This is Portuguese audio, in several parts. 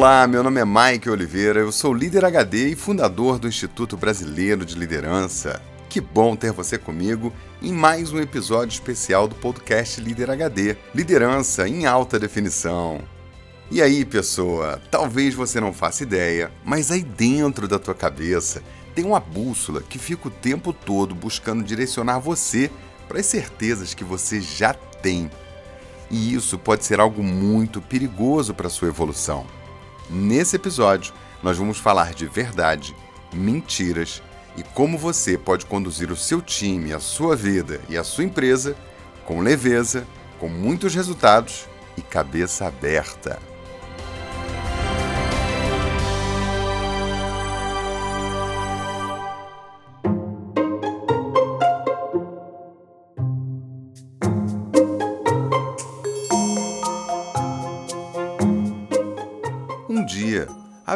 Olá, meu nome é Mike Oliveira, eu sou líder HD e fundador do Instituto Brasileiro de Liderança. Que bom ter você comigo em mais um episódio especial do podcast Líder HD Liderança em Alta Definição. E aí, pessoa, talvez você não faça ideia, mas aí dentro da tua cabeça tem uma bússola que fica o tempo todo buscando direcionar você para as certezas que você já tem. E isso pode ser algo muito perigoso para a sua evolução. Nesse episódio, nós vamos falar de verdade, mentiras e como você pode conduzir o seu time, a sua vida e a sua empresa com leveza, com muitos resultados e cabeça aberta.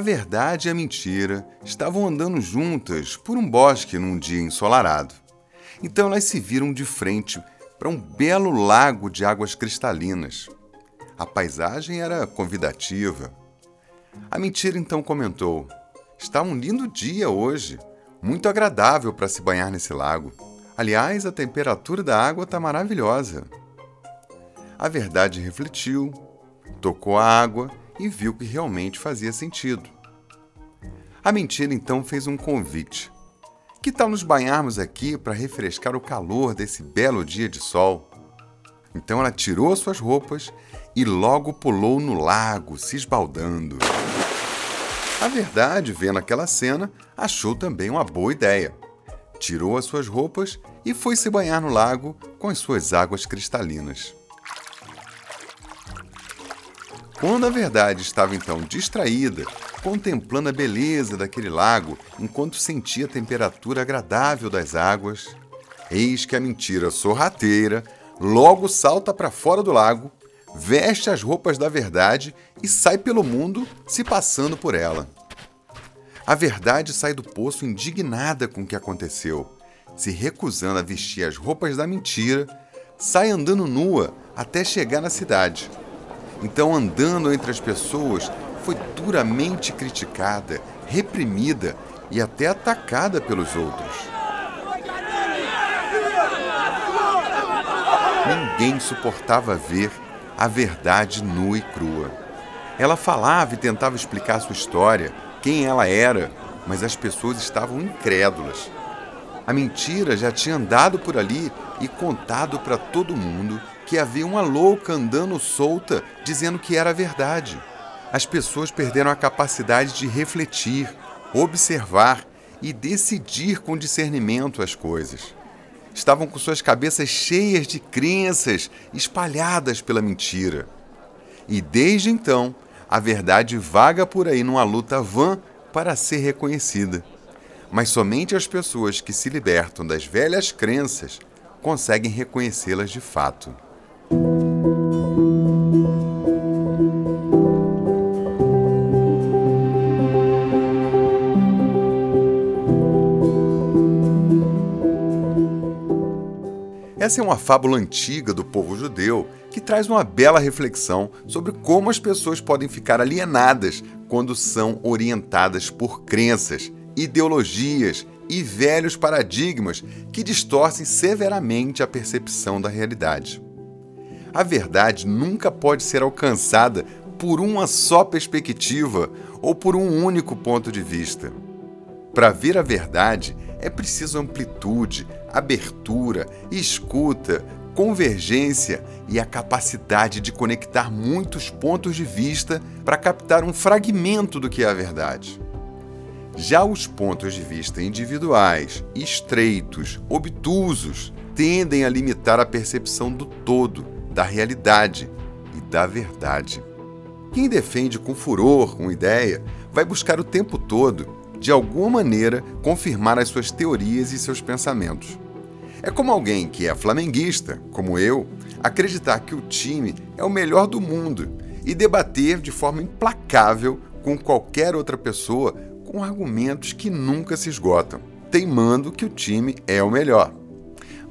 Verdade e a mentira estavam andando juntas por um bosque num dia ensolarado. Então elas se viram de frente para um belo lago de águas cristalinas. A paisagem era convidativa. A mentira então comentou: Está um lindo dia hoje, muito agradável para se banhar nesse lago. Aliás, a temperatura da água está maravilhosa. A verdade refletiu, tocou a água e viu que realmente fazia sentido. A mentira então fez um convite. Que tal nos banharmos aqui para refrescar o calor desse belo dia de sol? Então ela tirou suas roupas e logo pulou no lago, se esbaldando. A verdade, vendo aquela cena, achou também uma boa ideia. Tirou as suas roupas e foi se banhar no lago com as suas águas cristalinas. Quando a verdade estava então distraída, contemplando a beleza daquele lago enquanto sentia a temperatura agradável das águas, eis que a mentira sorrateira logo salta para fora do lago, veste as roupas da verdade e sai pelo mundo se passando por ela. A verdade sai do poço indignada com o que aconteceu, se recusando a vestir as roupas da mentira, sai andando nua até chegar na cidade. Então, andando entre as pessoas, foi duramente criticada, reprimida e até atacada pelos outros. Ninguém suportava ver a verdade nua e crua. Ela falava e tentava explicar sua história, quem ela era, mas as pessoas estavam incrédulas. A mentira já tinha andado por ali e contado para todo mundo que havia uma louca andando solta dizendo que era verdade. As pessoas perderam a capacidade de refletir, observar e decidir com discernimento as coisas. Estavam com suas cabeças cheias de crenças espalhadas pela mentira. E desde então, a verdade vaga por aí numa luta vã para ser reconhecida. Mas somente as pessoas que se libertam das velhas crenças conseguem reconhecê-las de fato. Essa é uma fábula antiga do povo judeu que traz uma bela reflexão sobre como as pessoas podem ficar alienadas quando são orientadas por crenças, ideologias e velhos paradigmas que distorcem severamente a percepção da realidade. A verdade nunca pode ser alcançada por uma só perspectiva ou por um único ponto de vista. Para ver a verdade, é preciso amplitude, abertura, escuta, convergência e a capacidade de conectar muitos pontos de vista para captar um fragmento do que é a verdade. Já os pontos de vista individuais, estreitos, obtusos, tendem a limitar a percepção do todo, da realidade e da verdade. Quem defende com furor uma ideia vai buscar o tempo todo de alguma maneira, confirmar as suas teorias e seus pensamentos. É como alguém que é flamenguista, como eu, acreditar que o time é o melhor do mundo e debater de forma implacável com qualquer outra pessoa com argumentos que nunca se esgotam, teimando que o time é o melhor.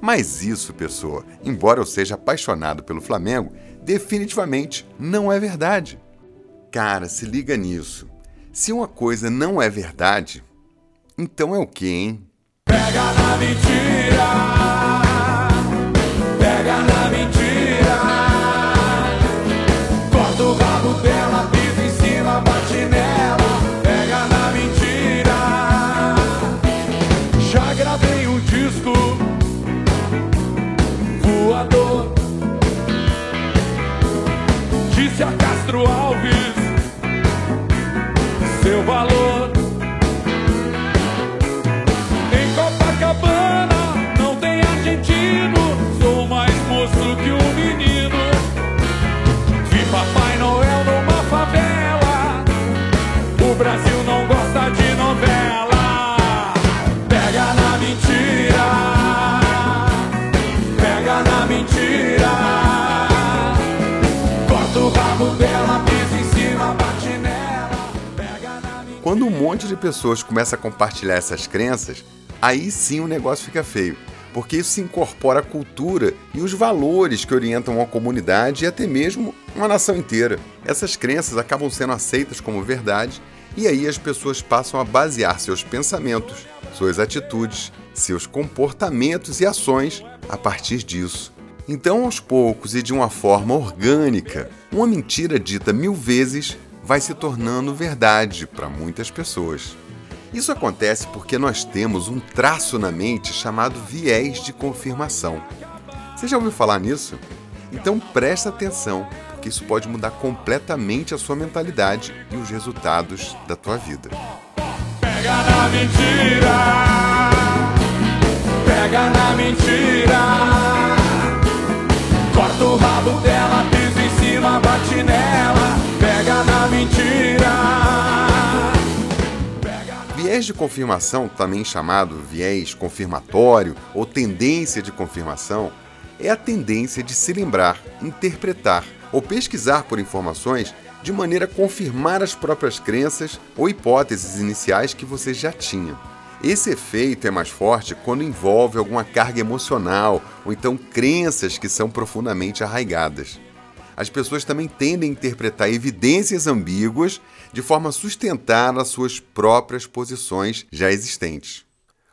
Mas isso, pessoa, embora eu seja apaixonado pelo Flamengo, definitivamente não é verdade. Cara, se liga nisso. Se uma coisa não é verdade, então é o que, hein? Pega na mentira, monte de pessoas começa a compartilhar essas crenças, aí sim o negócio fica feio, porque isso se incorpora à cultura e os valores que orientam uma comunidade e até mesmo uma nação inteira. Essas crenças acabam sendo aceitas como verdade e aí as pessoas passam a basear seus pensamentos, suas atitudes, seus comportamentos e ações a partir disso. Então, aos poucos e de uma forma orgânica, uma mentira dita mil vezes vai se tornando verdade para muitas pessoas. Isso acontece porque nós temos um traço na mente chamado viés de confirmação. Você já ouviu falar nisso? Então presta atenção, porque isso pode mudar completamente a sua mentalidade e os resultados da tua vida. Pega na mentira, pega na mentira. Corta o rabo dela, pisa em cima, bate nela. Viés de confirmação, também chamado viés confirmatório ou tendência de confirmação, é a tendência de se lembrar, interpretar ou pesquisar por informações de maneira a confirmar as próprias crenças ou hipóteses iniciais que você já tinha. Esse efeito é mais forte quando envolve alguma carga emocional ou então crenças que são profundamente arraigadas. As pessoas também tendem a interpretar evidências ambíguas de forma a sustentar as suas próprias posições já existentes.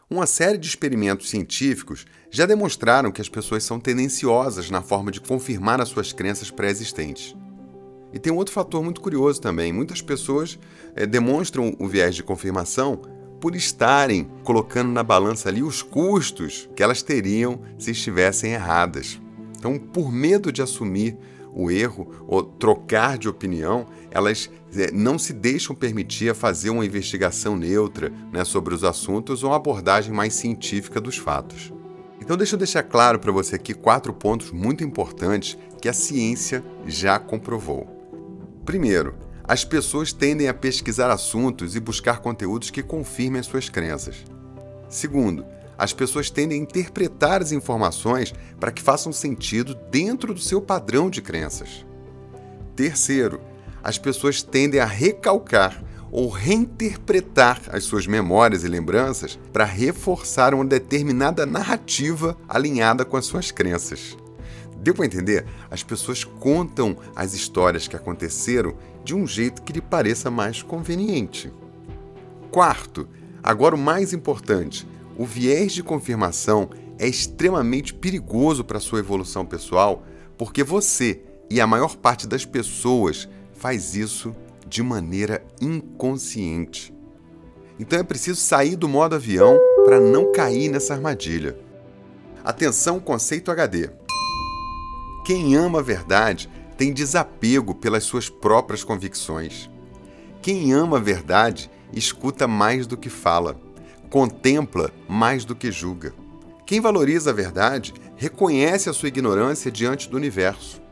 Uma série de experimentos científicos já demonstraram que as pessoas são tendenciosas na forma de confirmar as suas crenças pré-existentes. E tem um outro fator muito curioso também: muitas pessoas eh, demonstram o viés de confirmação por estarem colocando na balança ali os custos que elas teriam se estivessem erradas. Então, por medo de assumir o erro ou trocar de opinião, elas eh, não se deixam permitir a fazer uma investigação neutra né, sobre os assuntos ou uma abordagem mais científica dos fatos. Então, deixa eu deixar claro para você aqui quatro pontos muito importantes que a ciência já comprovou. Primeiro, as pessoas tendem a pesquisar assuntos e buscar conteúdos que confirmem as suas crenças. Segundo, as pessoas tendem a interpretar as informações para que façam sentido dentro do seu padrão de crenças. Terceiro, as pessoas tendem a recalcar ou reinterpretar as suas memórias e lembranças para reforçar uma determinada narrativa alinhada com as suas crenças. Deu para entender? As pessoas contam as histórias que aconteceram de um jeito que lhe pareça mais conveniente. Quarto, agora o mais importante, o viés de confirmação é extremamente perigoso para sua evolução pessoal, porque você e a maior parte das pessoas faz isso de maneira inconsciente. Então é preciso sair do modo avião para não cair nessa armadilha. Atenção, conceito HD. Quem ama a verdade tem desapego pelas suas próprias convicções. Quem ama a verdade escuta mais do que fala, contempla mais do que julga. Quem valoriza a verdade reconhece a sua ignorância diante do universo.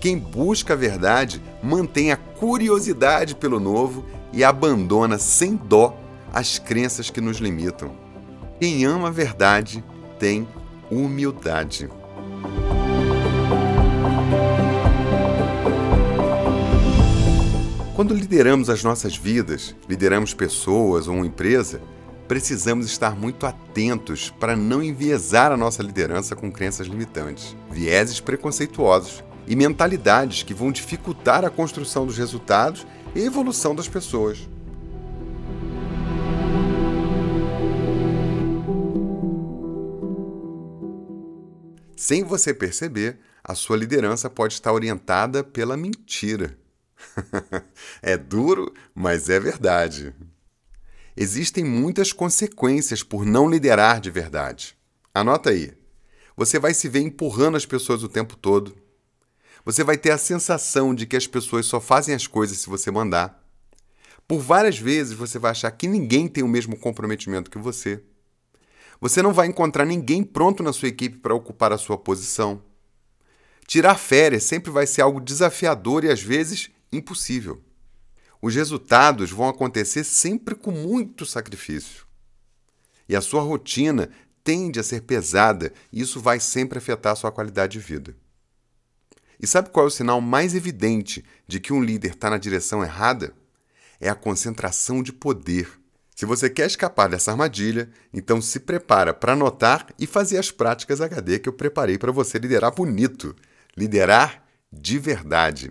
Quem busca a verdade mantém a curiosidade pelo novo e abandona sem dó as crenças que nos limitam. Quem ama a verdade tem humildade. Quando lideramos as nossas vidas, lideramos pessoas ou uma empresa, precisamos estar muito atentos para não enviesar a nossa liderança com crenças limitantes, vieses preconceituosos e mentalidades que vão dificultar a construção dos resultados e evolução das pessoas. Sem você perceber, a sua liderança pode estar orientada pela mentira. é duro, mas é verdade. Existem muitas consequências por não liderar de verdade. Anota aí. Você vai se ver empurrando as pessoas o tempo todo. Você vai ter a sensação de que as pessoas só fazem as coisas se você mandar. Por várias vezes você vai achar que ninguém tem o mesmo comprometimento que você. Você não vai encontrar ninguém pronto na sua equipe para ocupar a sua posição. Tirar férias sempre vai ser algo desafiador e às vezes impossível. Os resultados vão acontecer sempre com muito sacrifício. E a sua rotina tende a ser pesada e isso vai sempre afetar a sua qualidade de vida. E sabe qual é o sinal mais evidente de que um líder está na direção errada? É a concentração de poder. Se você quer escapar dessa armadilha, então se prepara para anotar e fazer as práticas HD que eu preparei para você liderar bonito. Liderar de verdade.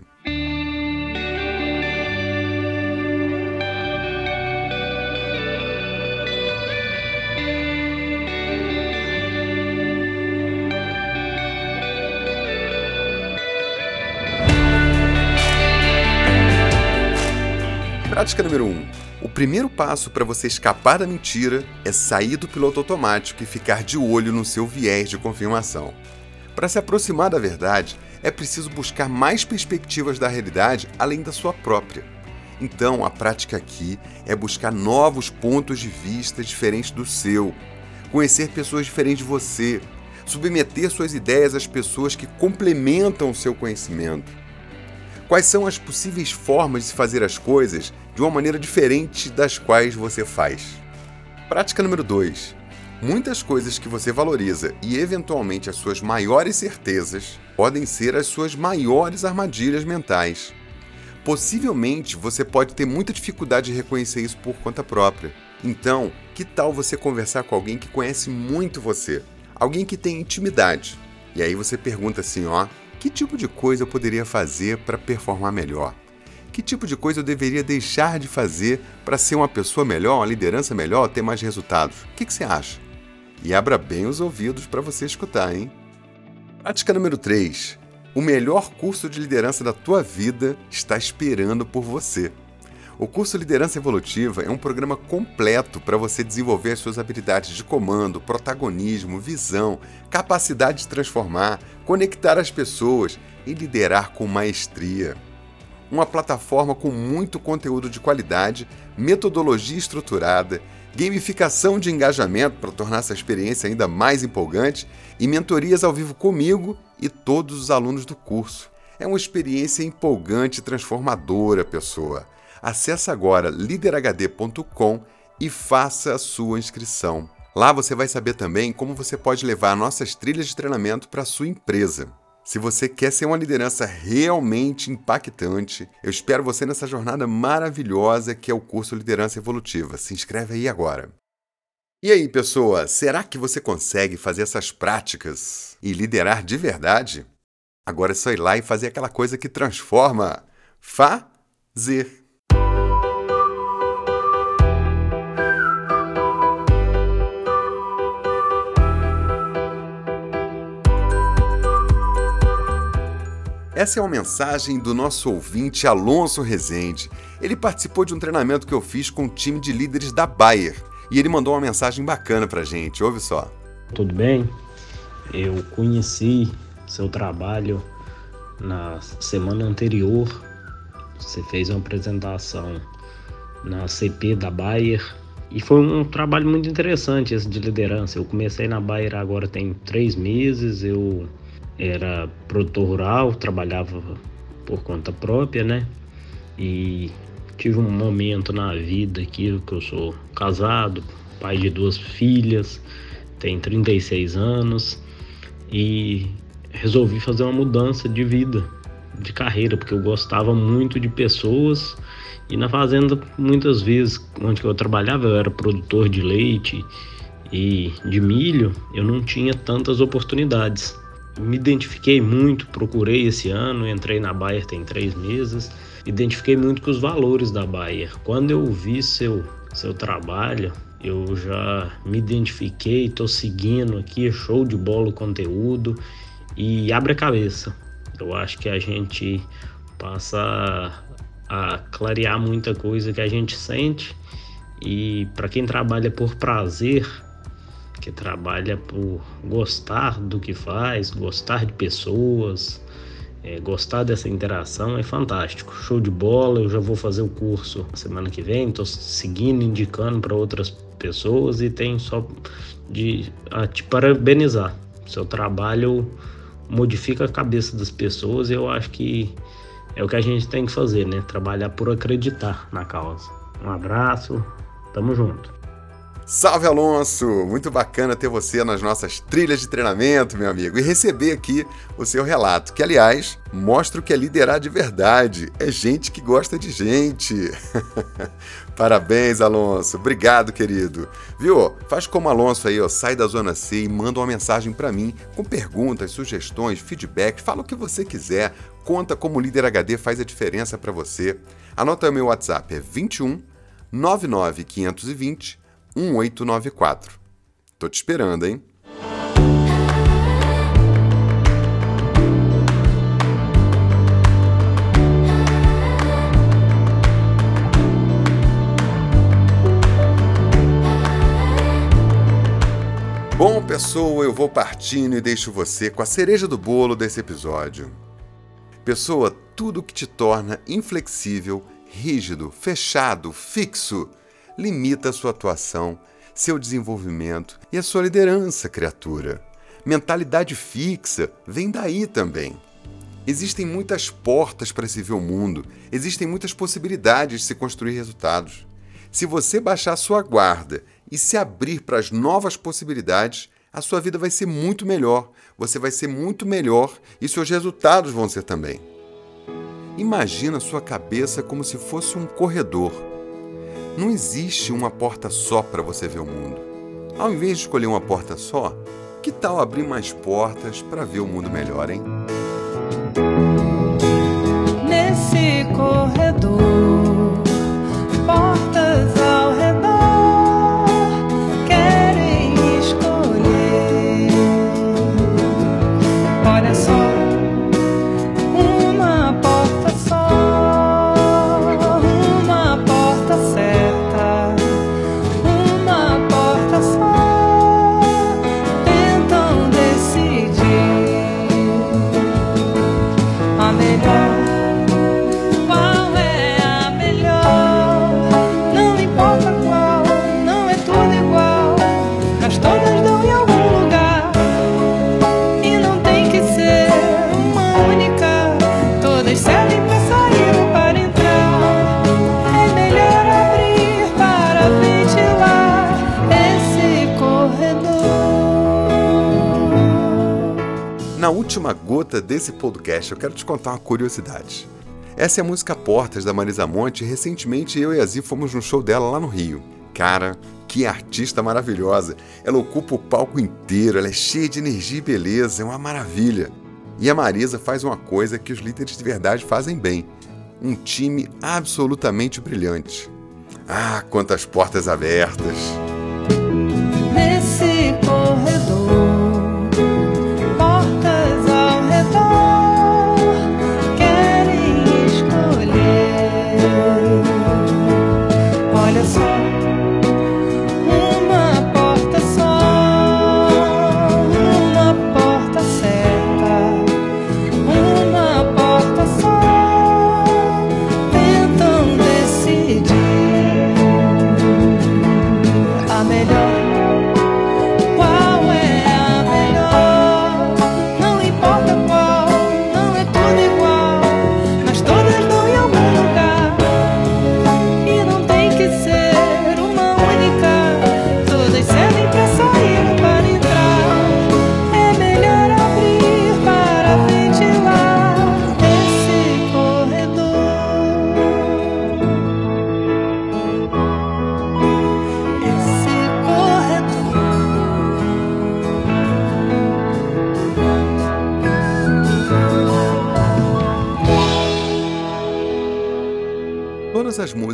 Prática número 1. Um. O primeiro passo para você escapar da mentira é sair do piloto automático e ficar de olho no seu viés de confirmação. Para se aproximar da verdade, é preciso buscar mais perspectivas da realidade além da sua própria. Então, a prática aqui é buscar novos pontos de vista diferentes do seu, conhecer pessoas diferentes de você, submeter suas ideias às pessoas que complementam o seu conhecimento. Quais são as possíveis formas de fazer as coisas de uma maneira diferente das quais você faz. Prática número 2. Muitas coisas que você valoriza e eventualmente as suas maiores certezas podem ser as suas maiores armadilhas mentais. Possivelmente você pode ter muita dificuldade de reconhecer isso por conta própria. Então, que tal você conversar com alguém que conhece muito você? Alguém que tem intimidade. E aí você pergunta assim, ó, que tipo de coisa eu poderia fazer para performar melhor? Que tipo de coisa eu deveria deixar de fazer para ser uma pessoa melhor, uma liderança melhor, ter mais resultados? O que, que você acha? E abra bem os ouvidos para você escutar, hein? Prática número 3. O melhor curso de liderança da tua vida está esperando por você. O curso Liderança Evolutiva é um programa completo para você desenvolver as suas habilidades de comando, protagonismo, visão, capacidade de transformar, conectar as pessoas e liderar com maestria uma plataforma com muito conteúdo de qualidade, metodologia estruturada, gamificação de engajamento para tornar essa experiência ainda mais empolgante e mentorias ao vivo comigo e todos os alunos do curso. É uma experiência empolgante e transformadora, pessoa. Acesse agora liderhd.com e faça a sua inscrição. Lá você vai saber também como você pode levar nossas trilhas de treinamento para a sua empresa. Se você quer ser uma liderança realmente impactante, eu espero você nessa jornada maravilhosa que é o curso Liderança Evolutiva. Se inscreve aí agora. E aí, pessoa, será que você consegue fazer essas práticas e liderar de verdade? Agora é só ir lá e fazer aquela coisa que transforma. Fazer. Essa é uma mensagem do nosso ouvinte Alonso Rezende. Ele participou de um treinamento que eu fiz com um time de líderes da Bayer e ele mandou uma mensagem bacana pra gente. Ouve só. Tudo bem? Eu conheci seu trabalho na semana anterior. Você fez uma apresentação na CP da Bayer e foi um trabalho muito interessante esse de liderança. Eu comecei na Bayer agora tem três meses. Eu era produtor rural, trabalhava por conta própria, né? E tive um momento na vida aqui que eu sou casado, pai de duas filhas, tenho 36 anos e resolvi fazer uma mudança de vida, de carreira, porque eu gostava muito de pessoas e na fazenda muitas vezes onde eu trabalhava eu era produtor de leite e de milho, eu não tinha tantas oportunidades. Me identifiquei muito, procurei esse ano, entrei na Bayer tem três meses, identifiquei muito com os valores da Bayer. Quando eu vi seu, seu trabalho, eu já me identifiquei, estou seguindo aqui, show de bola o conteúdo e abre a cabeça. Eu acho que a gente passa a clarear muita coisa que a gente sente e para quem trabalha por prazer, que trabalha por gostar do que faz, gostar de pessoas, é, gostar dessa interação é fantástico. Show de bola, eu já vou fazer o curso semana que vem, estou seguindo, indicando para outras pessoas e tem só de a te parabenizar. Seu trabalho modifica a cabeça das pessoas e eu acho que é o que a gente tem que fazer, né? Trabalhar por acreditar na causa. Um abraço, tamo junto. Salve Alonso! Muito bacana ter você nas nossas trilhas de treinamento, meu amigo, e receber aqui o seu relato, que aliás mostra o que é liderar de verdade. É gente que gosta de gente. Parabéns, Alonso. Obrigado, querido. Viu? Faz como Alonso aí, ó, sai da zona C e manda uma mensagem para mim com perguntas, sugestões, feedback, fala o que você quiser. Conta como o líder HD faz a diferença para você. Anota o meu WhatsApp, é 21 99 520 1894. Tô te esperando, hein? Bom, pessoa, eu vou partindo e deixo você com a cereja do bolo desse episódio. Pessoa, tudo que te torna inflexível, rígido, fechado, fixo, limita a sua atuação, seu desenvolvimento e a sua liderança, criatura. Mentalidade fixa vem daí também. Existem muitas portas para se ver o mundo, existem muitas possibilidades de se construir resultados. Se você baixar sua guarda e se abrir para as novas possibilidades, a sua vida vai ser muito melhor, você vai ser muito melhor e seus resultados vão ser também. Imagina sua cabeça como se fosse um corredor não existe uma porta só para você ver o mundo. Ao invés de escolher uma porta só, que tal abrir mais portas para ver o mundo melhor, hein? Nesse corredor, última gota desse podcast, eu quero te contar uma curiosidade. Essa é a música Portas da Marisa Monte recentemente eu e a Zi fomos no show dela lá no Rio. Cara, que artista maravilhosa! Ela ocupa o palco inteiro, ela é cheia de energia e beleza, é uma maravilha. E a Marisa faz uma coisa que os líderes de verdade fazem bem: um time absolutamente brilhante. Ah, quantas portas abertas! Nesse corredor,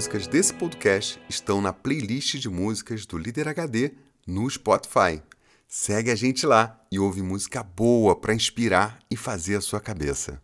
músicas desse podcast estão na playlist de músicas do Líder HD no Spotify. Segue a gente lá e ouve música boa para inspirar e fazer a sua cabeça.